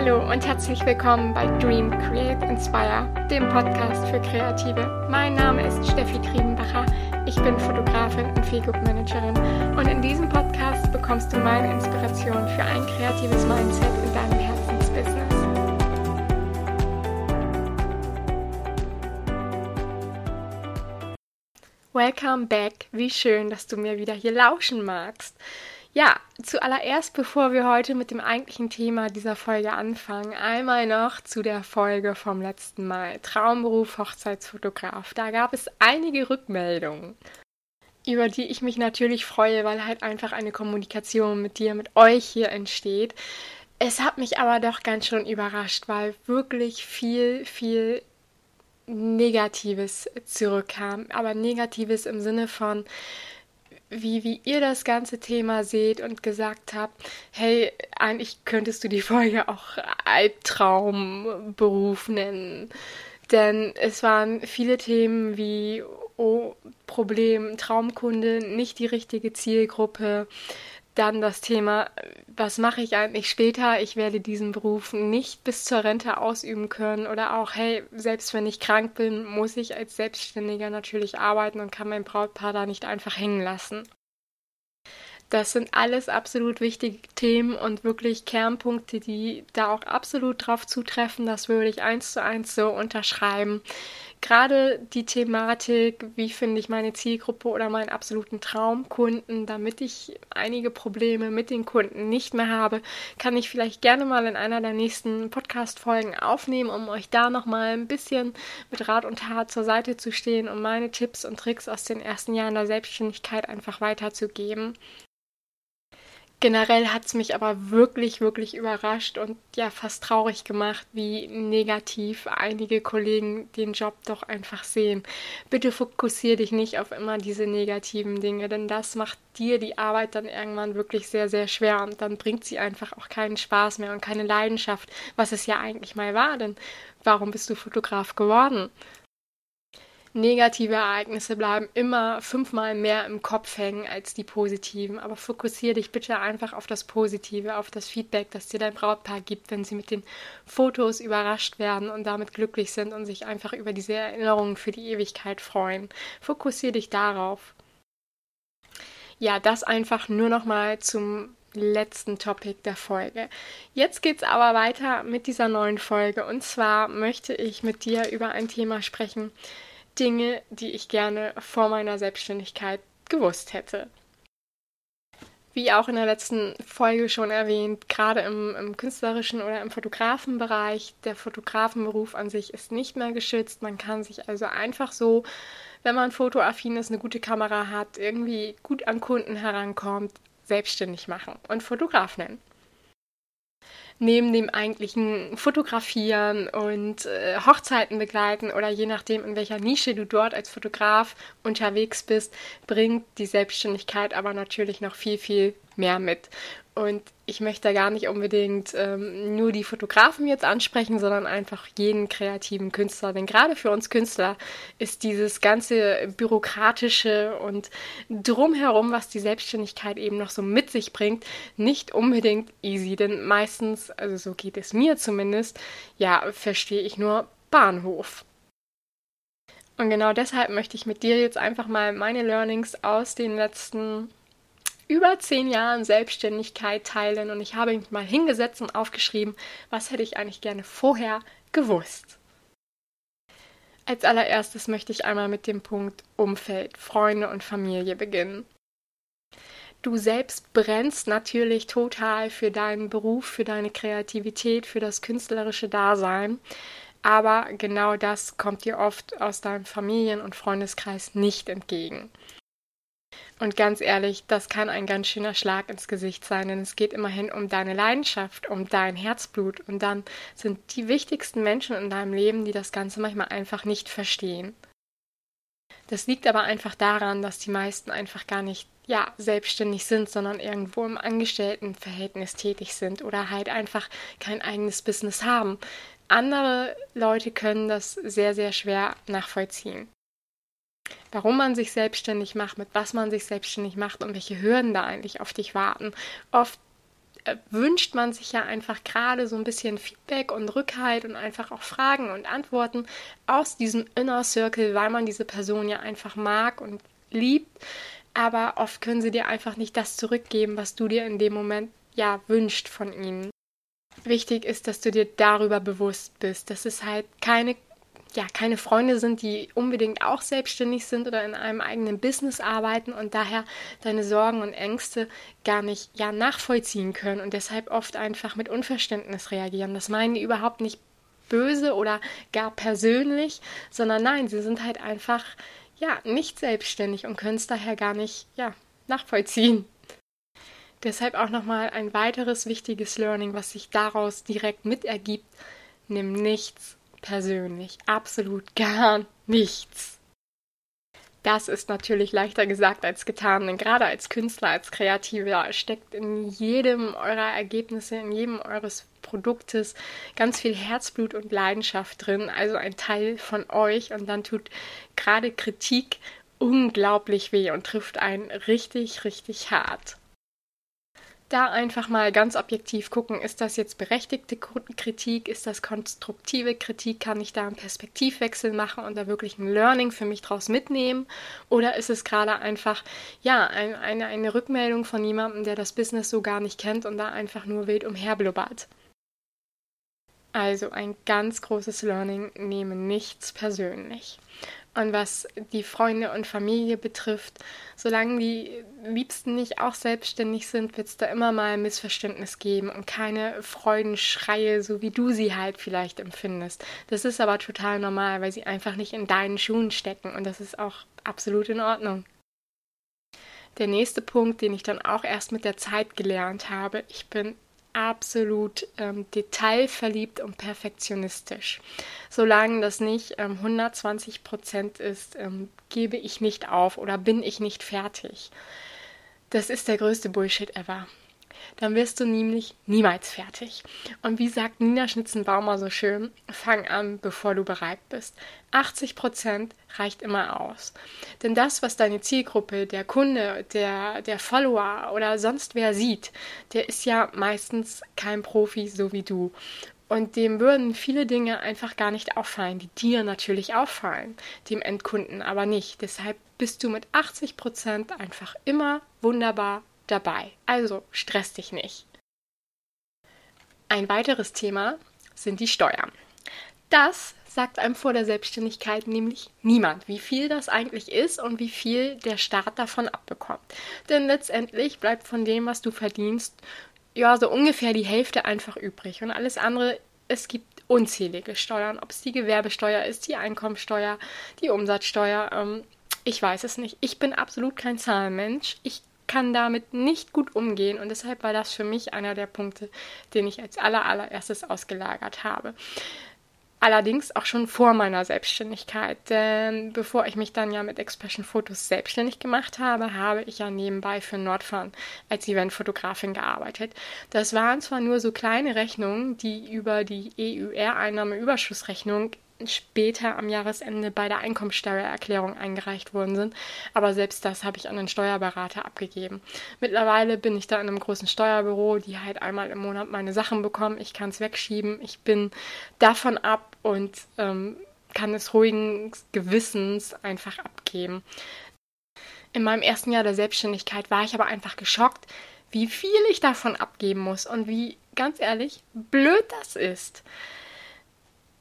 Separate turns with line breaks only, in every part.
Hallo und herzlich willkommen bei Dream Create Inspire, dem Podcast für Kreative. Mein Name ist Steffi Triebenbacher. Ich bin Fotografin und Feelgood Managerin und in diesem Podcast bekommst du meine Inspiration für ein kreatives Mindset in deinem Herzensbusiness. Welcome back. Wie schön, dass du mir wieder hier lauschen magst. Ja, zuallererst, bevor wir heute mit dem eigentlichen Thema dieser Folge anfangen, einmal noch zu der Folge vom letzten Mal. Traumberuf Hochzeitsfotograf. Da gab es einige Rückmeldungen, über die ich mich natürlich freue, weil halt einfach eine Kommunikation mit dir, mit euch hier entsteht. Es hat mich aber doch ganz schön überrascht, weil wirklich viel, viel Negatives zurückkam. Aber Negatives im Sinne von, wie, wie ihr das ganze Thema seht und gesagt habt, hey, eigentlich könntest du die Folge auch Albtraumberuf nennen. Denn es waren viele Themen wie, oh, Problem, Traumkunde, nicht die richtige Zielgruppe, dann das Thema, was mache ich eigentlich später? Ich werde diesen Beruf nicht bis zur Rente ausüben können. Oder auch, hey, selbst wenn ich krank bin, muss ich als Selbstständiger natürlich arbeiten und kann mein Brautpaar da nicht einfach hängen lassen. Das sind alles absolut wichtige Themen und wirklich Kernpunkte, die da auch absolut drauf zutreffen. Das würde ich eins zu eins so unterschreiben. Gerade die Thematik, wie finde ich meine Zielgruppe oder meinen absoluten Traumkunden, damit ich einige Probleme mit den Kunden nicht mehr habe, kann ich vielleicht gerne mal in einer der nächsten Podcast-Folgen aufnehmen, um euch da nochmal ein bisschen mit Rat und Tat zur Seite zu stehen und meine Tipps und Tricks aus den ersten Jahren der Selbstständigkeit einfach weiterzugeben. Generell hat es mich aber wirklich, wirklich überrascht und ja fast traurig gemacht, wie negativ einige Kollegen den Job doch einfach sehen. Bitte fokussiere dich nicht auf immer diese negativen Dinge, denn das macht dir die Arbeit dann irgendwann wirklich sehr, sehr schwer und dann bringt sie einfach auch keinen Spaß mehr und keine Leidenschaft, was es ja eigentlich mal war, denn warum bist du Fotograf geworden? Negative Ereignisse bleiben immer fünfmal mehr im Kopf hängen als die positiven. Aber fokussiere dich bitte einfach auf das Positive, auf das Feedback, das dir dein Brautpaar gibt, wenn sie mit den Fotos überrascht werden und damit glücklich sind und sich einfach über diese Erinnerungen für die Ewigkeit freuen. Fokussiere dich darauf. Ja, das einfach nur nochmal zum letzten Topic der Folge. Jetzt geht's aber weiter mit dieser neuen Folge und zwar möchte ich mit dir über ein Thema sprechen, Dinge, die ich gerne vor meiner Selbstständigkeit gewusst hätte. Wie auch in der letzten Folge schon erwähnt, gerade im, im, künstlerischen oder im Fotografenbereich, der Fotografenberuf an sich ist nicht mehr geschützt. Man kann sich also einfach so, wenn man fotoaffin ist, eine gute Kamera hat, irgendwie gut an Kunden herankommt, selbstständig machen und Fotograf nennen neben dem eigentlichen Fotografieren und äh, Hochzeiten begleiten oder je nachdem, in welcher Nische du dort als Fotograf unterwegs bist, bringt die Selbstständigkeit aber natürlich noch viel, viel mehr mit. Und ich möchte gar nicht unbedingt ähm, nur die Fotografen jetzt ansprechen, sondern einfach jeden kreativen Künstler. Denn gerade für uns Künstler ist dieses ganze bürokratische und drumherum, was die Selbstständigkeit eben noch so mit sich bringt, nicht unbedingt easy. Denn meistens, also so geht es mir zumindest, ja, verstehe ich nur Bahnhof. Und genau deshalb möchte ich mit dir jetzt einfach mal meine Learnings aus den letzten über zehn Jahren Selbstständigkeit teilen und ich habe mich mal hingesetzt und aufgeschrieben, was hätte ich eigentlich gerne vorher gewusst. Als allererstes möchte ich einmal mit dem Punkt Umfeld, Freunde und Familie beginnen. Du selbst brennst natürlich total für deinen Beruf, für deine Kreativität, für das künstlerische Dasein. Aber genau das kommt dir oft aus deinem Familien- und Freundeskreis nicht entgegen. Und ganz ehrlich, das kann ein ganz schöner Schlag ins Gesicht sein, denn es geht immerhin um deine Leidenschaft, um dein Herzblut. Und dann sind die wichtigsten Menschen in deinem Leben, die das Ganze manchmal einfach nicht verstehen. Das liegt aber einfach daran, dass die meisten einfach gar nicht ja, selbstständig sind, sondern irgendwo im Angestelltenverhältnis tätig sind oder halt einfach kein eigenes Business haben. Andere Leute können das sehr, sehr schwer nachvollziehen warum man sich selbstständig macht, mit was man sich selbstständig macht und welche Hürden da eigentlich auf dich warten. Oft äh, wünscht man sich ja einfach gerade so ein bisschen Feedback und Rückhalt und einfach auch Fragen und Antworten aus diesem Inner Circle, weil man diese Person ja einfach mag und liebt. Aber oft können sie dir einfach nicht das zurückgeben, was du dir in dem Moment ja wünscht von ihnen. Wichtig ist, dass du dir darüber bewusst bist, dass es halt keine ja, keine Freunde sind, die unbedingt auch selbstständig sind oder in einem eigenen Business arbeiten und daher deine Sorgen und Ängste gar nicht ja, nachvollziehen können und deshalb oft einfach mit Unverständnis reagieren. Das meinen die überhaupt nicht böse oder gar persönlich, sondern nein, sie sind halt einfach ja nicht selbstständig und können es daher gar nicht ja, nachvollziehen. Deshalb auch nochmal ein weiteres wichtiges Learning, was sich daraus direkt mitergibt. Nimm nichts persönlich. Absolut gar nichts. Das ist natürlich leichter gesagt als getan, denn gerade als Künstler, als Kreativer steckt in jedem eurer Ergebnisse, in jedem eures Produktes ganz viel Herzblut und Leidenschaft drin, also ein Teil von euch und dann tut gerade Kritik unglaublich weh und trifft einen richtig, richtig hart da einfach mal ganz objektiv gucken, ist das jetzt berechtigte Kritik, ist das konstruktive Kritik, kann ich da einen Perspektivwechsel machen und da wirklich ein Learning für mich draus mitnehmen oder ist es gerade einfach, ja, ein, eine, eine Rückmeldung von jemandem, der das Business so gar nicht kennt und da einfach nur wild umherblubbert. Also ein ganz großes Learning, nehme nichts persönlich. Und was die Freunde und Familie betrifft, solange die Liebsten nicht auch selbstständig sind, wird es da immer mal ein Missverständnis geben und keine Freudenschreie, so wie du sie halt vielleicht empfindest. Das ist aber total normal, weil sie einfach nicht in deinen Schuhen stecken und das ist auch absolut in Ordnung. Der nächste Punkt, den ich dann auch erst mit der Zeit gelernt habe, ich bin absolut ähm, detailverliebt und perfektionistisch. Solange das nicht ähm, 120 Prozent ist, ähm, gebe ich nicht auf oder bin ich nicht fertig. Das ist der größte Bullshit ever dann wirst du nämlich niemals fertig. Und wie sagt Nina Schnitzenbaumer so schön, fang an, bevor du bereit bist. 80 Prozent reicht immer aus. Denn das, was deine Zielgruppe, der Kunde, der, der Follower oder sonst wer sieht, der ist ja meistens kein Profi so wie du. Und dem würden viele Dinge einfach gar nicht auffallen, die dir natürlich auffallen, dem Endkunden aber nicht. Deshalb bist du mit 80 Prozent einfach immer wunderbar dabei. Also stress dich nicht. Ein weiteres Thema sind die Steuern. Das sagt einem vor der Selbstständigkeit nämlich niemand, wie viel das eigentlich ist und wie viel der Staat davon abbekommt. Denn letztendlich bleibt von dem, was du verdienst, ja, so ungefähr die Hälfte einfach übrig. Und alles andere, es gibt unzählige Steuern, ob es die Gewerbesteuer ist, die Einkommensteuer, die Umsatzsteuer. Ähm, ich weiß es nicht. Ich bin absolut kein Zahlenmensch. Ich kann damit nicht gut umgehen und deshalb war das für mich einer der Punkte, den ich als aller, allererstes ausgelagert habe. Allerdings auch schon vor meiner Selbstständigkeit, denn bevor ich mich dann ja mit Expression Fotos selbstständig gemacht habe, habe ich ja nebenbei für Nordfahren als Eventfotografin gearbeitet. Das waren zwar nur so kleine Rechnungen, die über die EUR-Einnahmeüberschussrechnung später am Jahresende bei der Einkommensteuererklärung eingereicht worden sind. Aber selbst das habe ich an den Steuerberater abgegeben. Mittlerweile bin ich da in einem großen Steuerbüro, die halt einmal im Monat meine Sachen bekommen. Ich kann es wegschieben. Ich bin davon ab und ähm, kann es ruhigen Gewissens einfach abgeben. In meinem ersten Jahr der Selbstständigkeit war ich aber einfach geschockt, wie viel ich davon abgeben muss und wie, ganz ehrlich, blöd das ist.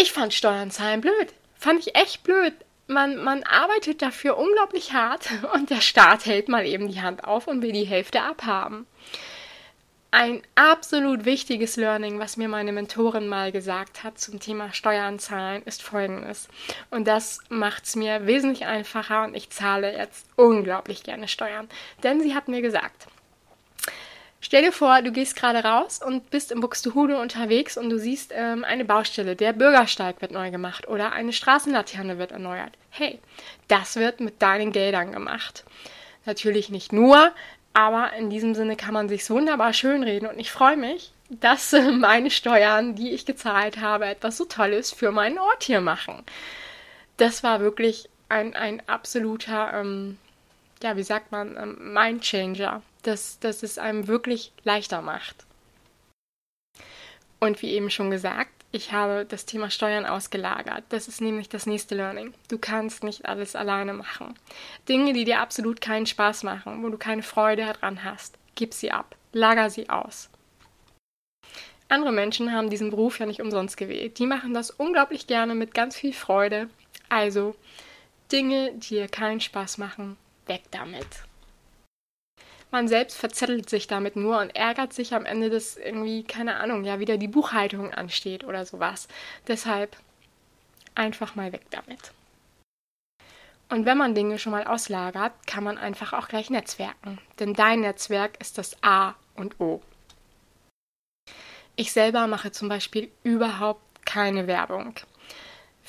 Ich fand Steuern zahlen blöd. Fand ich echt blöd. Man, man arbeitet dafür unglaublich hart und der Staat hält mal eben die Hand auf und will die Hälfte abhaben. Ein absolut wichtiges Learning, was mir meine Mentorin mal gesagt hat zum Thema Steuern zahlen, ist folgendes. Und das macht es mir wesentlich einfacher und ich zahle jetzt unglaublich gerne Steuern. Denn sie hat mir gesagt, Stell dir vor, du gehst gerade raus und bist in Buxtehude unterwegs und du siehst ähm, eine Baustelle. Der Bürgersteig wird neu gemacht oder eine Straßenlaterne wird erneuert. Hey, das wird mit deinen Geldern gemacht. Natürlich nicht nur, aber in diesem Sinne kann man sich wunderbar schönreden und ich freue mich, dass äh, meine Steuern, die ich gezahlt habe, etwas so Tolles für meinen Ort hier machen. Das war wirklich ein, ein absoluter, ähm, ja, wie sagt man, ähm, Mindchanger dass, dass es einem wirklich leichter macht. Und wie eben schon gesagt, ich habe das Thema Steuern ausgelagert. Das ist nämlich das nächste Learning. Du kannst nicht alles alleine machen. Dinge, die dir absolut keinen Spaß machen, wo du keine Freude daran hast, gib sie ab, lager sie aus. Andere Menschen haben diesen Beruf ja nicht umsonst gewählt. Die machen das unglaublich gerne mit ganz viel Freude. Also Dinge, die dir keinen Spaß machen, weg damit. Man selbst verzettelt sich damit nur und ärgert sich am Ende, dass irgendwie, keine Ahnung, ja wieder die Buchhaltung ansteht oder sowas. Deshalb einfach mal weg damit. Und wenn man Dinge schon mal auslagert, kann man einfach auch gleich netzwerken. Denn dein Netzwerk ist das A und O. Ich selber mache zum Beispiel überhaupt keine Werbung.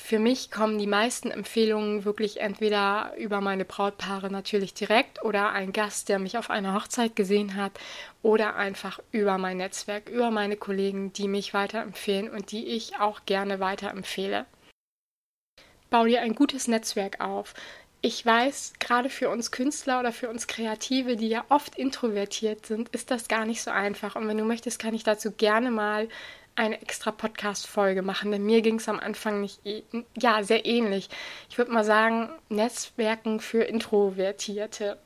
Für mich kommen die meisten Empfehlungen wirklich entweder über meine Brautpaare natürlich direkt oder ein Gast, der mich auf einer Hochzeit gesehen hat oder einfach über mein Netzwerk, über meine Kollegen, die mich weiterempfehlen und die ich auch gerne weiterempfehle. Bau dir ein gutes Netzwerk auf. Ich weiß, gerade für uns Künstler oder für uns Kreative, die ja oft introvertiert sind, ist das gar nicht so einfach. Und wenn du möchtest, kann ich dazu gerne mal eine extra Podcast-Folge machen, denn mir ging es am Anfang nicht, ja, sehr ähnlich. Ich würde mal sagen, Netzwerken für Introvertierte.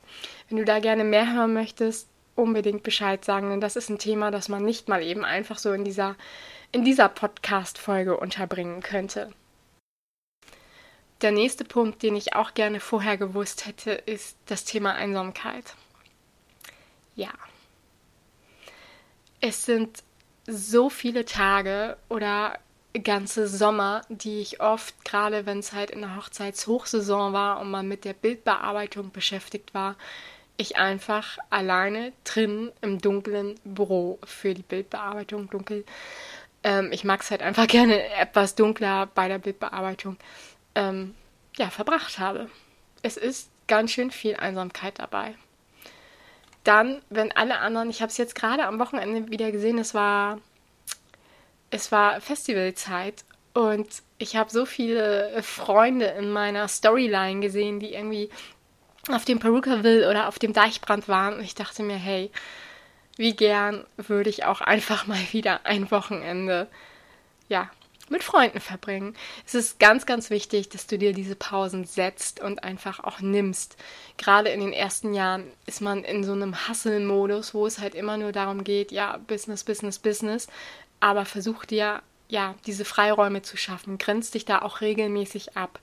Wenn du da gerne mehr hören möchtest, unbedingt Bescheid sagen, denn das ist ein Thema, das man nicht mal eben einfach so in dieser, in dieser Podcast-Folge unterbringen könnte. Der nächste Punkt, den ich auch gerne vorher gewusst hätte, ist das Thema Einsamkeit. Ja. Es sind so viele Tage oder ganze Sommer, die ich oft, gerade wenn es halt in der Hochzeitshochsaison war und man mit der Bildbearbeitung beschäftigt war, ich einfach alleine drin im dunklen Büro für die Bildbearbeitung dunkel. Ähm, ich mag es halt einfach gerne etwas dunkler bei der Bildbearbeitung. Ähm, ja, verbracht habe. Es ist ganz schön viel Einsamkeit dabei dann, wenn alle anderen, ich habe es jetzt gerade am Wochenende wieder gesehen, es war, es war Festivalzeit und ich habe so viele Freunde in meiner Storyline gesehen, die irgendwie auf dem Perukaville oder auf dem Deichbrand waren. Und ich dachte mir, hey, wie gern würde ich auch einfach mal wieder ein Wochenende, ja, mit Freunden verbringen. Es ist ganz, ganz wichtig, dass du dir diese Pausen setzt und einfach auch nimmst. Gerade in den ersten Jahren ist man in so einem Hustle-Modus, wo es halt immer nur darum geht, ja, Business, Business, Business. Aber versuch dir ja diese Freiräume zu schaffen. Grenz dich da auch regelmäßig ab.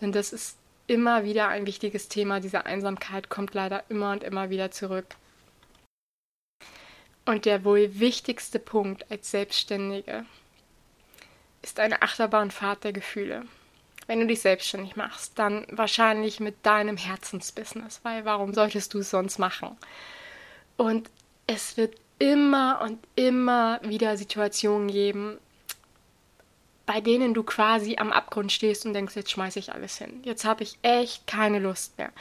Denn das ist immer wieder ein wichtiges Thema. Diese Einsamkeit kommt leider immer und immer wieder zurück. Und der wohl wichtigste Punkt als Selbstständige ist eine Achterbahnfahrt der Gefühle. Wenn du dich selbstständig machst, dann wahrscheinlich mit deinem Herzensbusiness, weil warum solltest du es sonst machen? Und es wird immer und immer wieder Situationen geben, bei denen du quasi am Abgrund stehst und denkst, jetzt schmeiße ich alles hin. Jetzt habe ich echt keine Lust mehr.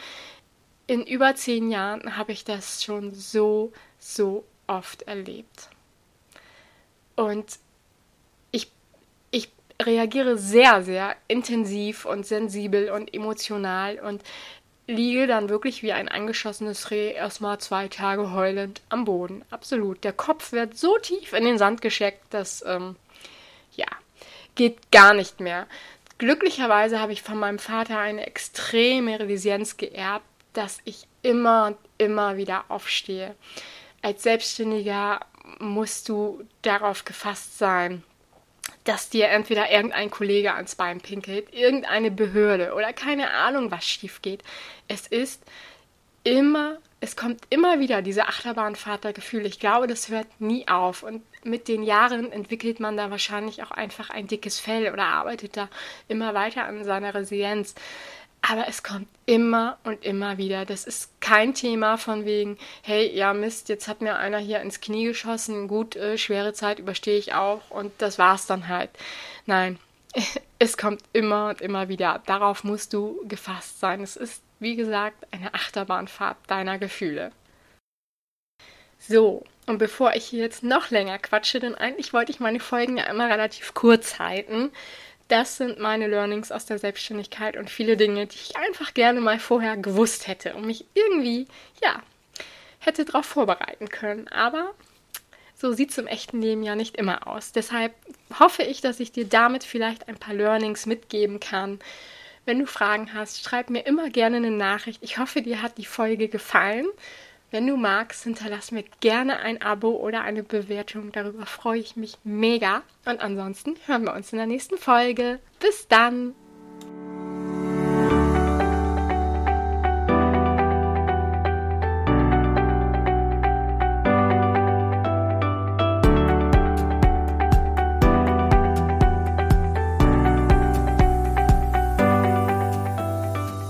In über zehn Jahren habe ich das schon so, so oft erlebt. Und reagiere sehr, sehr intensiv und sensibel und emotional und liege dann wirklich wie ein angeschossenes Reh erstmal zwei Tage heulend am Boden. Absolut. Der Kopf wird so tief in den Sand gescheckt, dass, ähm, ja, geht gar nicht mehr. Glücklicherweise habe ich von meinem Vater eine extreme Resilienz geerbt, dass ich immer und immer wieder aufstehe. Als Selbstständiger musst du darauf gefasst sein, dass dir entweder irgendein Kollege ans Bein pinkelt, irgendeine Behörde oder keine Ahnung, was schief geht. Es ist immer, es kommt immer wieder diese Achterbahnfahrt. Ich glaube, das hört nie auf. Und mit den Jahren entwickelt man da wahrscheinlich auch einfach ein dickes Fell oder arbeitet da immer weiter an seiner Resilienz. Aber es kommt immer und immer wieder. Das ist kein Thema von wegen, hey, ja Mist, jetzt hat mir einer hier ins Knie geschossen, gut, äh, schwere Zeit überstehe ich auch und das war's dann halt. Nein, es kommt immer und immer wieder. Darauf musst du gefasst sein. Es ist, wie gesagt, eine Achterbahnfahrt deiner Gefühle. So, und bevor ich hier jetzt noch länger quatsche, denn eigentlich wollte ich meine Folgen ja immer relativ kurz halten, das sind meine Learnings aus der Selbstständigkeit und viele Dinge, die ich einfach gerne mal vorher gewusst hätte und mich irgendwie, ja, hätte darauf vorbereiten können. Aber So sieht es im echten Leben ja nicht immer aus. Deshalb hoffe ich, dass ich dir damit vielleicht ein paar Learnings mitgeben kann. Wenn du Fragen hast, schreib mir immer gerne eine Nachricht. Ich hoffe, dir hat die Folge gefallen. Wenn du magst, hinterlass mir gerne ein Abo oder eine Bewertung. Darüber freue ich mich mega. Und ansonsten hören wir uns in der nächsten Folge. Bis dann!